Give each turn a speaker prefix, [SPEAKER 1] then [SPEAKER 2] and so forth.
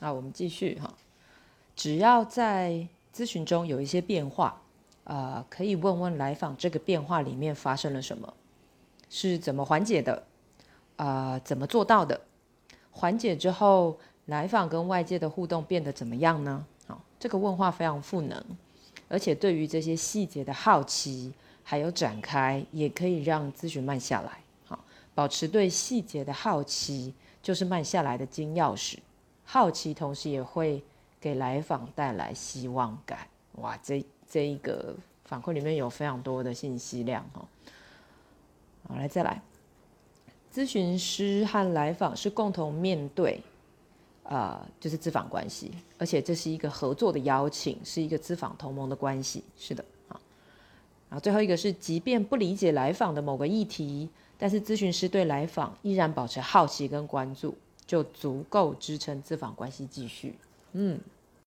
[SPEAKER 1] 啊，我们继续哈。只要在咨询中有一些变化，啊，可以问问来访这个变化里面发生了什么，是怎么缓解的，啊，怎么做到的？缓解之后，来访跟外界的互动变得怎么样呢？好，这个问话非常赋能，而且对于这些细节的好奇还有展开，也可以让咨询慢下来。好，保持对细节的好奇，就是慢下来的金钥匙。好奇同时也会给来访带来希望感。哇，这这一个反馈里面有非常多的信息量哈。好，来再来，咨询师和来访是共同面对，啊，就是咨访关系，而且这是一个合作的邀请，是一个咨访同盟的关系。是的，好。然后最后一个是，即便不理解来访的某个议题，但是咨询师对来访依然保持好奇跟关注。就足够支撑咨访关系继续。嗯。